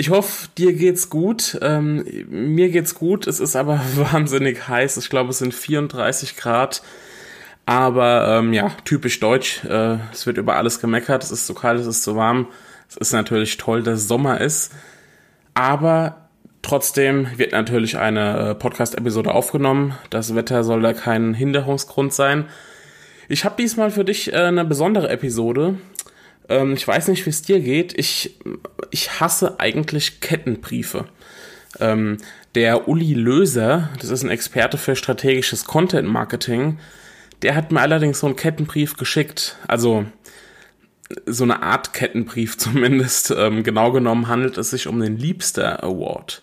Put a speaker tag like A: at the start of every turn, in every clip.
A: Ich hoffe, dir geht's gut. Ähm, mir geht's gut. Es ist aber wahnsinnig heiß. Ich glaube, es sind 34 Grad. Aber ähm, ja, typisch deutsch. Äh, es wird über alles gemeckert. Es ist zu kalt, es ist zu warm. Es ist natürlich toll, dass Sommer ist. Aber trotzdem wird natürlich eine äh, Podcast-Episode aufgenommen. Das Wetter soll da kein Hinderungsgrund sein. Ich habe diesmal für dich äh, eine besondere Episode. Ähm, ich weiß nicht, wie es dir geht. Ich, ich hasse eigentlich Kettenbriefe. Ähm, der Uli Löser, das ist ein Experte für strategisches Content Marketing, der hat mir allerdings so einen Kettenbrief geschickt. Also so eine Art Kettenbrief zumindest. Ähm, genau genommen handelt es sich um den Liebster Award.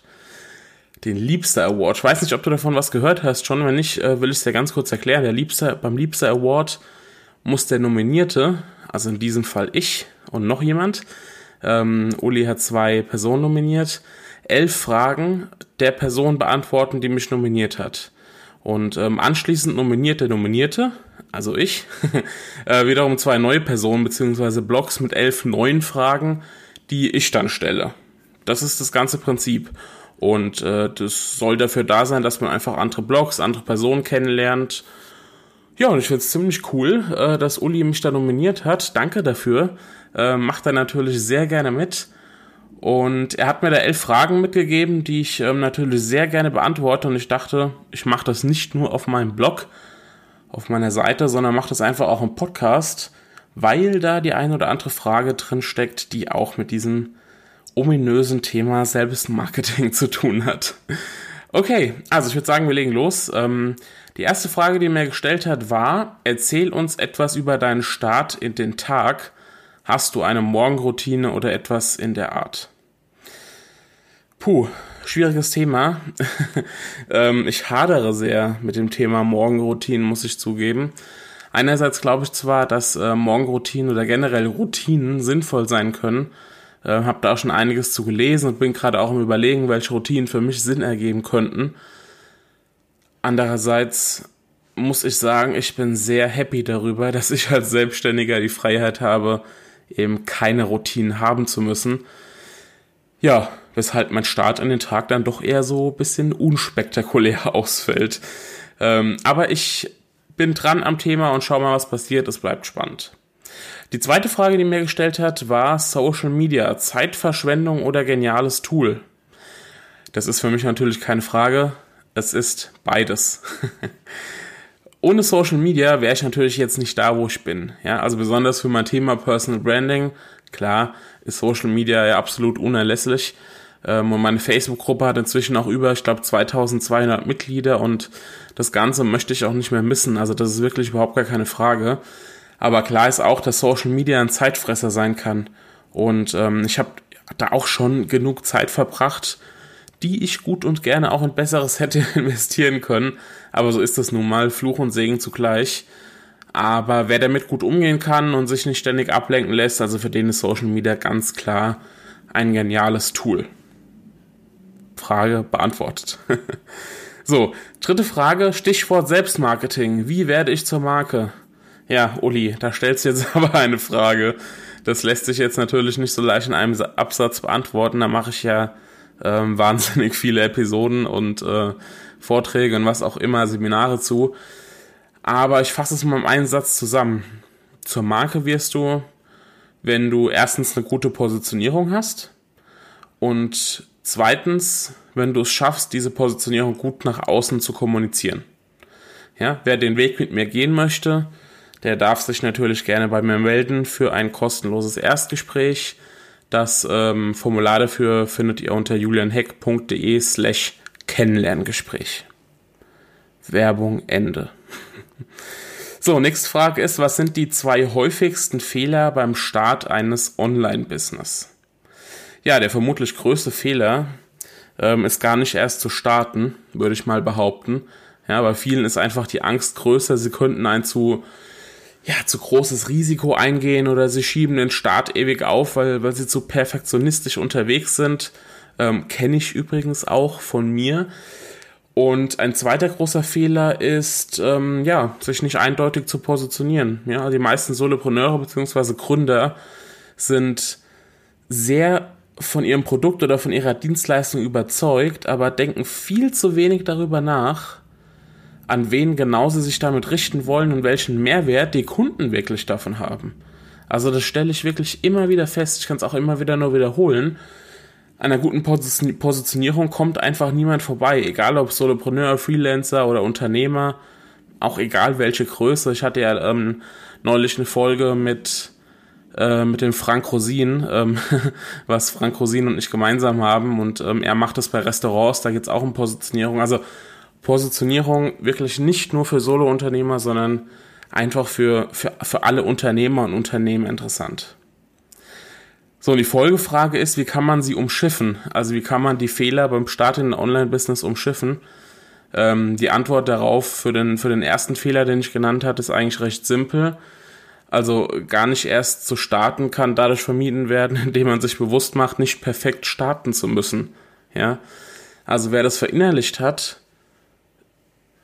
A: Den Liebster Award. Ich weiß nicht, ob du davon was gehört hast schon. Wenn nicht, äh, will ich es dir ganz kurz erklären. Der Liebster, beim Liebster Award muss der Nominierte also in diesem Fall ich und noch jemand. Ähm, Uli hat zwei Personen nominiert. Elf Fragen der Person beantworten, die mich nominiert hat. Und ähm, anschließend nominiert der Nominierte, also ich, äh, wiederum zwei neue Personen beziehungsweise Blogs mit elf neuen Fragen, die ich dann stelle. Das ist das ganze Prinzip. Und äh, das soll dafür da sein, dass man einfach andere Blogs, andere Personen kennenlernt ja, und ich finde es ziemlich cool, äh, dass Uli mich da nominiert hat. Danke dafür. Äh, macht er natürlich sehr gerne mit. Und er hat mir da elf Fragen mitgegeben, die ich ähm, natürlich sehr gerne beantworte. Und ich dachte, ich mache das nicht nur auf meinem Blog, auf meiner Seite, sondern mache das einfach auch im Podcast, weil da die eine oder andere Frage drin steckt, die auch mit diesem ominösen Thema Selbstmarketing zu tun hat. Okay, also ich würde sagen, wir legen los. Ähm, die erste Frage, die mir gestellt hat, war, erzähl uns etwas über deinen Start in den Tag. Hast du eine Morgenroutine oder etwas in der Art? Puh, schwieriges Thema. ähm, ich hadere sehr mit dem Thema Morgenroutinen, muss ich zugeben. Einerseits glaube ich zwar, dass äh, Morgenroutinen oder generell Routinen sinnvoll sein können. Äh, habe da auch schon einiges zu gelesen und bin gerade auch im Überlegen, welche Routinen für mich Sinn ergeben könnten. Andererseits muss ich sagen, ich bin sehr happy darüber, dass ich als Selbstständiger die Freiheit habe, eben keine Routinen haben zu müssen. Ja, weshalb mein Start in den Tag dann doch eher so ein bisschen unspektakulär ausfällt. Ähm, aber ich bin dran am Thema und schau mal, was passiert. Es bleibt spannend. Die zweite Frage, die mir gestellt hat, war Social Media, Zeitverschwendung oder geniales Tool? Das ist für mich natürlich keine Frage es ist beides. Ohne Social Media wäre ich natürlich jetzt nicht da, wo ich bin. Ja, also besonders für mein Thema Personal Branding, klar, ist Social Media ja absolut unerlässlich. Ähm, und meine Facebook-Gruppe hat inzwischen auch über, ich glaube, 2200 Mitglieder und das Ganze möchte ich auch nicht mehr missen. Also das ist wirklich überhaupt gar keine Frage. Aber klar ist auch, dass Social Media ein Zeitfresser sein kann. Und ähm, ich habe da auch schon genug Zeit verbracht, die ich gut und gerne auch in Besseres hätte investieren können. Aber so ist das nun mal, Fluch und Segen zugleich. Aber wer damit gut umgehen kann und sich nicht ständig ablenken lässt, also für den ist Social Media ganz klar ein geniales Tool. Frage beantwortet. so, dritte Frage, Stichwort Selbstmarketing. Wie werde ich zur Marke? Ja, Uli, da stellst du jetzt aber eine Frage. Das lässt sich jetzt natürlich nicht so leicht in einem Absatz beantworten. Da mache ich ja ähm, wahnsinnig viele Episoden und äh, Vorträge und was auch immer, Seminare zu. Aber ich fasse es mal im einen Satz zusammen. Zur Marke wirst du, wenn du erstens eine gute Positionierung hast und zweitens, wenn du es schaffst, diese Positionierung gut nach außen zu kommunizieren. Ja, wer den Weg mit mir gehen möchte, der darf sich natürlich gerne bei mir melden für ein kostenloses Erstgespräch. Das ähm, Formular dafür findet ihr unter julianheck.de slash Kennenlerngespräch. Werbung Ende. So, nächste Frage ist, was sind die zwei häufigsten Fehler beim Start eines Online-Business? Ja, der vermutlich größte Fehler ähm, ist gar nicht erst zu starten, würde ich mal behaupten. Ja, bei vielen ist einfach die Angst größer, sie könnten ein zu, ja, zu großes Risiko eingehen oder sie schieben den Start ewig auf, weil, weil sie zu perfektionistisch unterwegs sind. Ähm, Kenne ich übrigens auch von mir. Und ein zweiter großer Fehler ist, ähm, ja, sich nicht eindeutig zu positionieren. Ja, die meisten Solopreneure bzw. Gründer sind sehr von ihrem Produkt oder von ihrer Dienstleistung überzeugt, aber denken viel zu wenig darüber nach, an wen genau sie sich damit richten wollen und welchen Mehrwert die Kunden wirklich davon haben. Also das stelle ich wirklich immer wieder fest. Ich kann es auch immer wieder nur wiederholen. An einer guten Positionierung kommt einfach niemand vorbei, egal ob Solopreneur, Freelancer oder Unternehmer, auch egal welche Größe. Ich hatte ja ähm, neulich eine Folge mit äh, mit dem Frank Rosin, ähm, was Frank Rosin und ich gemeinsam haben. Und ähm, er macht das bei Restaurants, da geht es auch um Positionierung. Also Positionierung wirklich nicht nur für Solo-Unternehmer, sondern einfach für, für, für alle Unternehmer und Unternehmen interessant. So, und die Folgefrage ist, wie kann man sie umschiffen? Also wie kann man die Fehler beim Start in ein Online-Business umschiffen? Ähm, die Antwort darauf für den, für den ersten Fehler, den ich genannt hatte, ist eigentlich recht simpel also gar nicht erst zu starten kann dadurch vermieden werden, indem man sich bewusst macht, nicht perfekt starten zu müssen. Ja, also wer das verinnerlicht hat,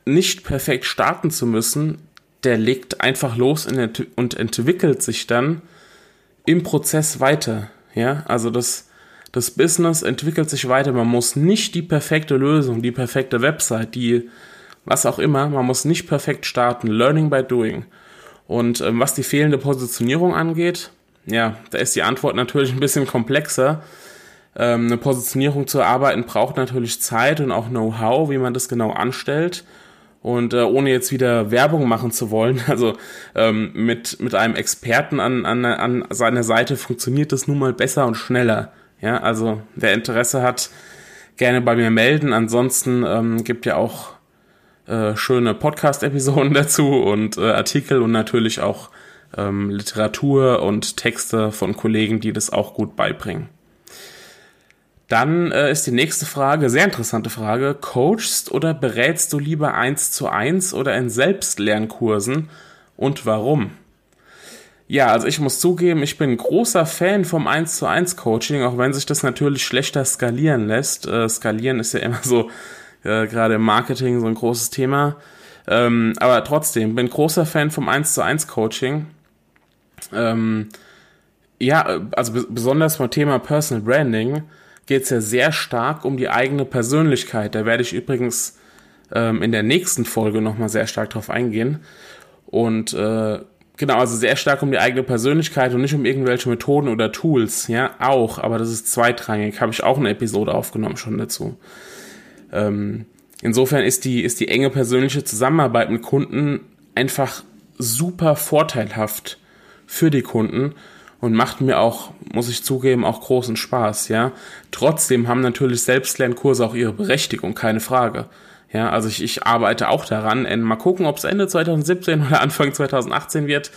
A: nicht perfekt starten zu müssen, der legt einfach los und entwickelt sich dann im Prozess weiter. Ja, also das, das Business entwickelt sich weiter. Man muss nicht die perfekte Lösung, die perfekte Website, die was auch immer, man muss nicht perfekt starten. Learning by doing. Und ähm, was die fehlende Positionierung angeht, ja, da ist die Antwort natürlich ein bisschen komplexer. Ähm, eine Positionierung zu erarbeiten braucht natürlich Zeit und auch Know-how, wie man das genau anstellt. Und äh, ohne jetzt wieder Werbung machen zu wollen, also ähm, mit, mit einem Experten an, an, an seiner Seite funktioniert das nun mal besser und schneller. Ja, also wer Interesse hat, gerne bei mir melden. Ansonsten ähm, gibt ja auch äh, schöne Podcast-Episoden dazu und äh, Artikel und natürlich auch ähm, Literatur und Texte von Kollegen, die das auch gut beibringen. Dann äh, ist die nächste Frage, sehr interessante Frage. Coachst oder berätst du lieber eins zu eins oder in Selbstlernkursen und warum? Ja, also ich muss zugeben, ich bin großer Fan vom 1 zu 1 Coaching, auch wenn sich das natürlich schlechter skalieren lässt. Äh, skalieren ist ja immer so äh, gerade im Marketing so ein großes Thema. Ähm, aber trotzdem, bin großer Fan vom 1 zu 1 Coaching. Ähm, ja, also besonders beim Thema Personal Branding geht es ja sehr stark um die eigene Persönlichkeit. Da werde ich übrigens ähm, in der nächsten Folge nochmal sehr stark drauf eingehen. Und äh, genau, also sehr stark um die eigene Persönlichkeit und nicht um irgendwelche Methoden oder Tools. Ja, auch, aber das ist zweitrangig. Habe ich auch eine Episode aufgenommen schon dazu. Ähm, insofern ist die, ist die enge persönliche Zusammenarbeit mit Kunden einfach super vorteilhaft für die Kunden und macht mir auch, muss ich zugeben, auch großen Spaß, ja. Trotzdem haben natürlich Selbstlernkurse auch ihre Berechtigung, keine Frage. Ja, also ich, ich arbeite auch daran, mal gucken, ob es Ende 2017 oder Anfang 2018 wird,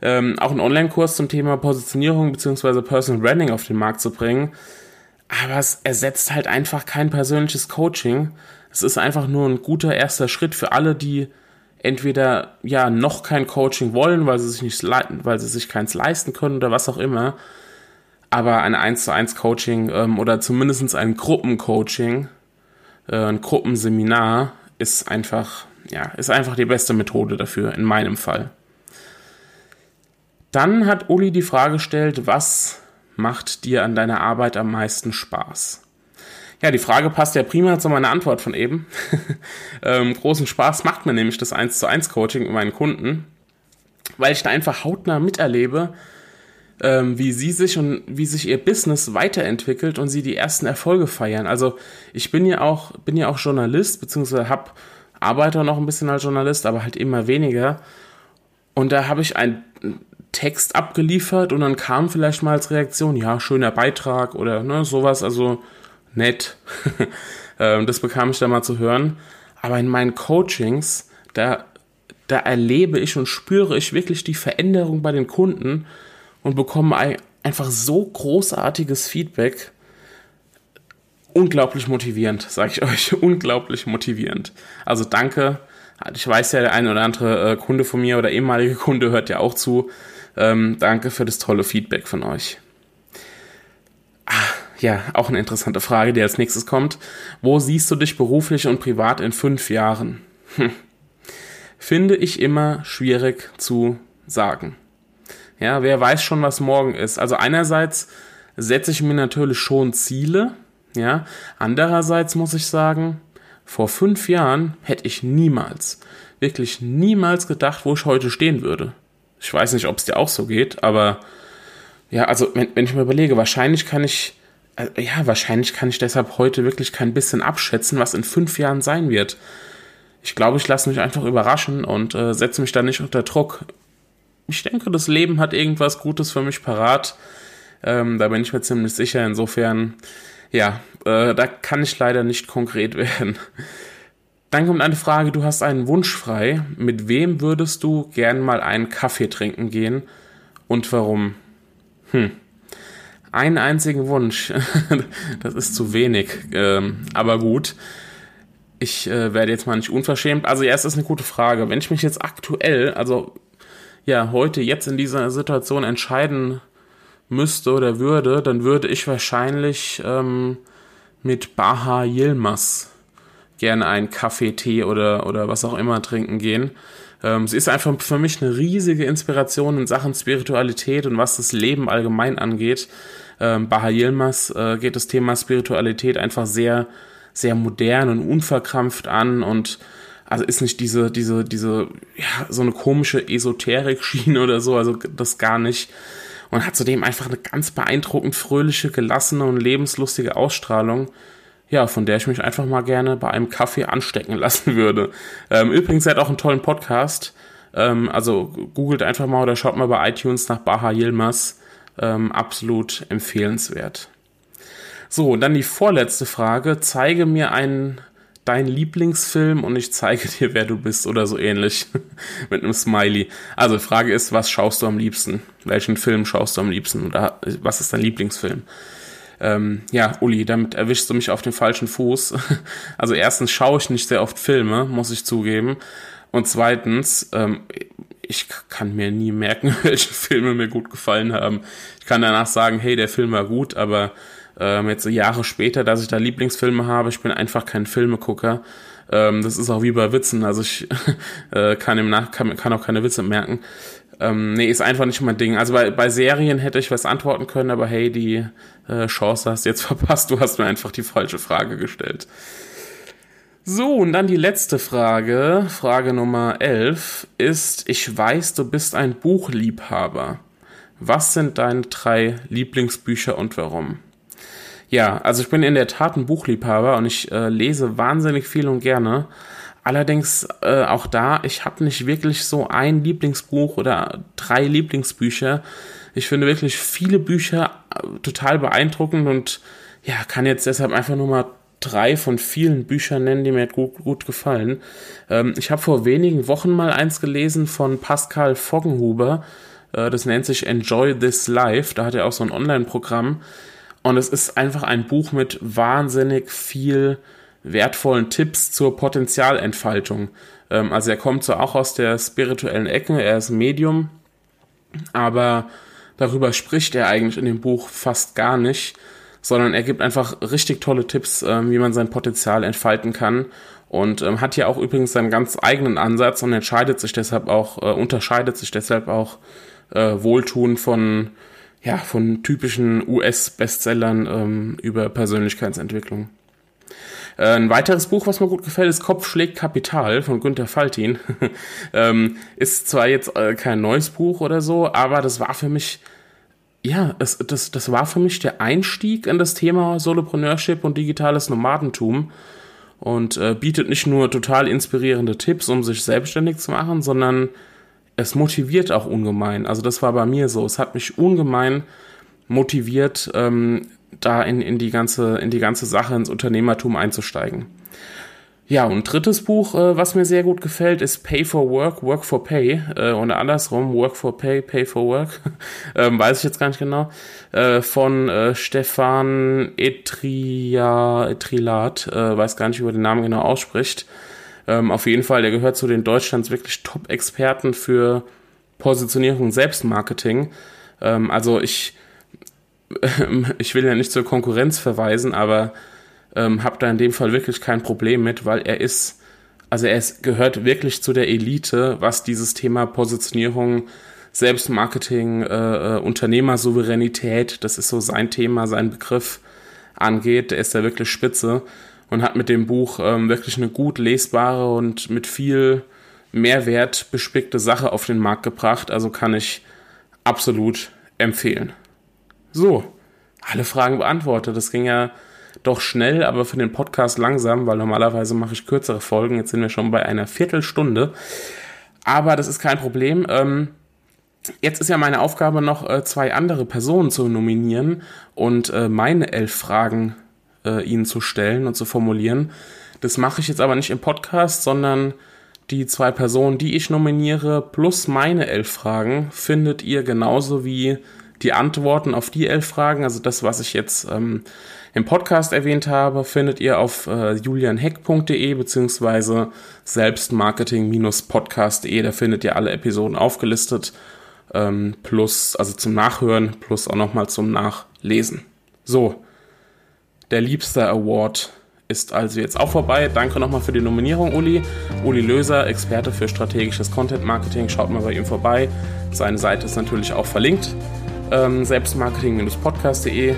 A: ähm, auch einen Online-Kurs zum Thema Positionierung bzw. Personal Branding auf den Markt zu bringen aber es ersetzt halt einfach kein persönliches Coaching. Es ist einfach nur ein guter erster Schritt für alle, die entweder ja noch kein Coaching wollen, weil sie sich nicht weil sie sich keins leisten können oder was auch immer. Aber ein 1 zu 1 Coaching ähm, oder zumindest ein Gruppencoaching, äh, ein Gruppenseminar ist einfach, ja, ist einfach die beste Methode dafür, in meinem Fall. Dann hat Uli die Frage gestellt, was macht dir an deiner Arbeit am meisten Spaß? Ja, die Frage passt ja prima zu meiner Antwort von eben. ähm, großen Spaß macht mir nämlich das 1 zu 1 Coaching mit meinen Kunden, weil ich da einfach hautnah miterlebe, ähm, wie sie sich und wie sich ihr Business weiterentwickelt und sie die ersten Erfolge feiern. Also ich bin ja auch, bin ja auch Journalist, beziehungsweise hab, arbeite noch ein bisschen als Journalist, aber halt immer weniger. Und da habe ich ein Text abgeliefert und dann kam vielleicht mal als Reaktion, ja, schöner Beitrag oder ne, sowas, also nett. Ähm, das bekam ich da mal zu hören. Aber in meinen Coachings, da, da erlebe ich und spüre ich wirklich die Veränderung bei den Kunden und bekomme einfach so großartiges Feedback. unglaublich motivierend, sage ich euch, unglaublich motivierend. Also danke. Ich weiß ja, der eine oder andere äh, Kunde von mir oder ehemalige Kunde hört ja auch zu. Ähm, danke für das tolle Feedback von euch. Ja, auch eine interessante Frage, die als nächstes kommt. Wo siehst du dich beruflich und privat in fünf Jahren? Hm. Finde ich immer schwierig zu sagen. Ja, wer weiß schon, was morgen ist. Also einerseits setze ich mir natürlich schon Ziele, ja. Andererseits muss ich sagen, vor fünf Jahren hätte ich niemals, wirklich niemals gedacht, wo ich heute stehen würde. Ich weiß nicht, ob es dir auch so geht, aber ja, also wenn, wenn ich mir überlege, wahrscheinlich kann ich, ja, wahrscheinlich kann ich deshalb heute wirklich kein bisschen abschätzen, was in fünf Jahren sein wird. Ich glaube, ich lasse mich einfach überraschen und äh, setze mich da nicht unter Druck. Ich denke, das Leben hat irgendwas Gutes für mich parat. Ähm, da bin ich mir ziemlich sicher. Insofern, ja, äh, da kann ich leider nicht konkret werden. Dann kommt eine Frage, du hast einen Wunsch frei. Mit wem würdest du gern mal einen Kaffee trinken gehen und warum? Hm. Einen einzigen Wunsch. das ist zu wenig. Ähm, aber gut. Ich äh, werde jetzt mal nicht unverschämt. Also ja, es ist eine gute Frage. Wenn ich mich jetzt aktuell, also ja, heute, jetzt in dieser Situation entscheiden müsste oder würde, dann würde ich wahrscheinlich ähm, mit Baha Yilmaz gerne einen Kaffee, Tee oder, oder was auch immer trinken gehen. Ähm, sie ist einfach für mich eine riesige Inspiration in Sachen Spiritualität und was das Leben allgemein angeht. Ähm, Baha Yilmaz äh, geht das Thema Spiritualität einfach sehr, sehr modern und unverkrampft an und also ist nicht diese, diese, diese, ja, so eine komische Esoterik-Schiene oder so, also das gar nicht. Und hat zudem einfach eine ganz beeindruckend fröhliche, gelassene und lebenslustige Ausstrahlung ja, von der ich mich einfach mal gerne bei einem Kaffee anstecken lassen würde. Ähm, übrigens, er hat auch einen tollen Podcast. Ähm, also googelt einfach mal oder schaut mal bei iTunes nach Baha Yilmaz. Ähm, absolut empfehlenswert. So, und dann die vorletzte Frage. Zeige mir einen dein Lieblingsfilm und ich zeige dir, wer du bist oder so ähnlich. Mit einem Smiley. Also, Frage ist, was schaust du am liebsten? Welchen Film schaust du am liebsten? Oder was ist dein Lieblingsfilm? Ähm, ja, Uli, damit erwischst du mich auf den falschen Fuß. Also erstens schaue ich nicht sehr oft Filme, muss ich zugeben. Und zweitens, ähm, ich kann mir nie merken, welche Filme mir gut gefallen haben. Ich kann danach sagen, hey, der Film war gut, aber ähm, jetzt Jahre später, dass ich da Lieblingsfilme habe, ich bin einfach kein Filmegucker. Ähm, das ist auch wie bei Witzen, also ich äh, kann im Nach kann, kann auch keine Witze merken. Ähm, nee, ist einfach nicht mein Ding. Also bei, bei Serien hätte ich was antworten können, aber hey, die äh, Chance hast du jetzt verpasst. Du hast mir einfach die falsche Frage gestellt. So, und dann die letzte Frage, Frage Nummer 11, ist, ich weiß, du bist ein Buchliebhaber. Was sind deine drei Lieblingsbücher und warum? Ja, also ich bin in der Tat ein Buchliebhaber und ich äh, lese wahnsinnig viel und gerne. Allerdings äh, auch da, ich habe nicht wirklich so ein Lieblingsbuch oder drei Lieblingsbücher. Ich finde wirklich viele Bücher äh, total beeindruckend und ja, kann jetzt deshalb einfach nur mal drei von vielen Büchern nennen, die mir gut, gut gefallen. Ähm, ich habe vor wenigen Wochen mal eins gelesen von Pascal Foggenhuber. Äh, das nennt sich Enjoy This Life. Da hat er auch so ein Online-Programm. Und es ist einfach ein Buch mit wahnsinnig viel wertvollen Tipps zur Potenzialentfaltung. Ähm, also er kommt so auch aus der spirituellen Ecke, er ist Medium, aber darüber spricht er eigentlich in dem Buch fast gar nicht, sondern er gibt einfach richtig tolle Tipps, ähm, wie man sein Potenzial entfalten kann und ähm, hat ja auch übrigens seinen ganz eigenen Ansatz und entscheidet sich deshalb auch, äh, unterscheidet sich deshalb auch äh, wohltun von ja, von typischen US-Bestsellern ähm, über Persönlichkeitsentwicklung. Äh, ein weiteres Buch, was mir gut gefällt, ist Kopf schlägt Kapital von Günter Faltin. ähm, ist zwar jetzt äh, kein neues Buch oder so, aber das war für mich, ja, es, das, das war für mich der Einstieg in das Thema Solopreneurship und digitales Nomadentum und äh, bietet nicht nur total inspirierende Tipps, um sich selbstständig zu machen, sondern es motiviert auch ungemein. Also das war bei mir so. Es hat mich ungemein motiviert, ähm, da in, in, die ganze, in die ganze Sache, ins Unternehmertum einzusteigen. Ja, und drittes Buch, äh, was mir sehr gut gefällt, ist Pay for Work, Work for Pay. Äh, oder andersrum, Work for Pay, Pay for Work. ähm, weiß ich jetzt gar nicht genau. Äh, von äh, Stefan Etria, Etrilat. Äh, weiß gar nicht, wie er den Namen genau ausspricht. Ähm, auf jeden Fall, der gehört zu den Deutschlands wirklich Top-Experten für Positionierung Selbstmarketing. Ähm, also ich, ich will ja nicht zur Konkurrenz verweisen, aber ähm, habe da in dem Fall wirklich kein Problem mit, weil er ist, also er ist, gehört wirklich zu der Elite, was dieses Thema Positionierung, Selbstmarketing, äh, äh, Unternehmersouveränität, das ist so sein Thema, sein Begriff angeht. Der ist ja wirklich spitze und hat mit dem Buch ähm, wirklich eine gut lesbare und mit viel Mehrwert bespickte Sache auf den Markt gebracht. Also kann ich absolut empfehlen. So, alle Fragen beantwortet. Das ging ja doch schnell, aber für den Podcast langsam, weil normalerweise mache ich kürzere Folgen. Jetzt sind wir schon bei einer Viertelstunde. Aber das ist kein Problem. Ähm, jetzt ist ja meine Aufgabe noch, äh, zwei andere Personen zu nominieren und äh, meine elf Fragen äh, ihnen zu stellen und zu formulieren. Das mache ich jetzt aber nicht im Podcast, sondern die zwei Personen, die ich nominiere, plus meine elf Fragen, findet ihr genauso wie die Antworten auf die elf Fragen, also das, was ich jetzt ähm, im Podcast erwähnt habe, findet ihr auf äh, julianheck.de beziehungsweise selbstmarketing-podcast.de. Da findet ihr alle Episoden aufgelistet, ähm, plus, also zum Nachhören, plus auch nochmal zum Nachlesen. So, der Liebster Award ist also jetzt auch vorbei. Danke nochmal für die Nominierung, Uli. Uli Löser, Experte für strategisches Content Marketing. Schaut mal bei ihm vorbei. Seine Seite ist natürlich auch verlinkt. Ähm, Selbstmarketing-podcast.de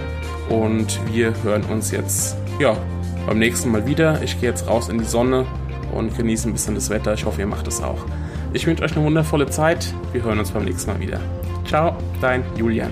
A: und wir hören uns jetzt ja, beim nächsten Mal wieder. Ich gehe jetzt raus in die Sonne und genieße ein bisschen das Wetter. Ich hoffe, ihr macht es auch. Ich wünsche euch eine wundervolle Zeit. Wir hören uns beim nächsten Mal wieder. Ciao, dein Julian.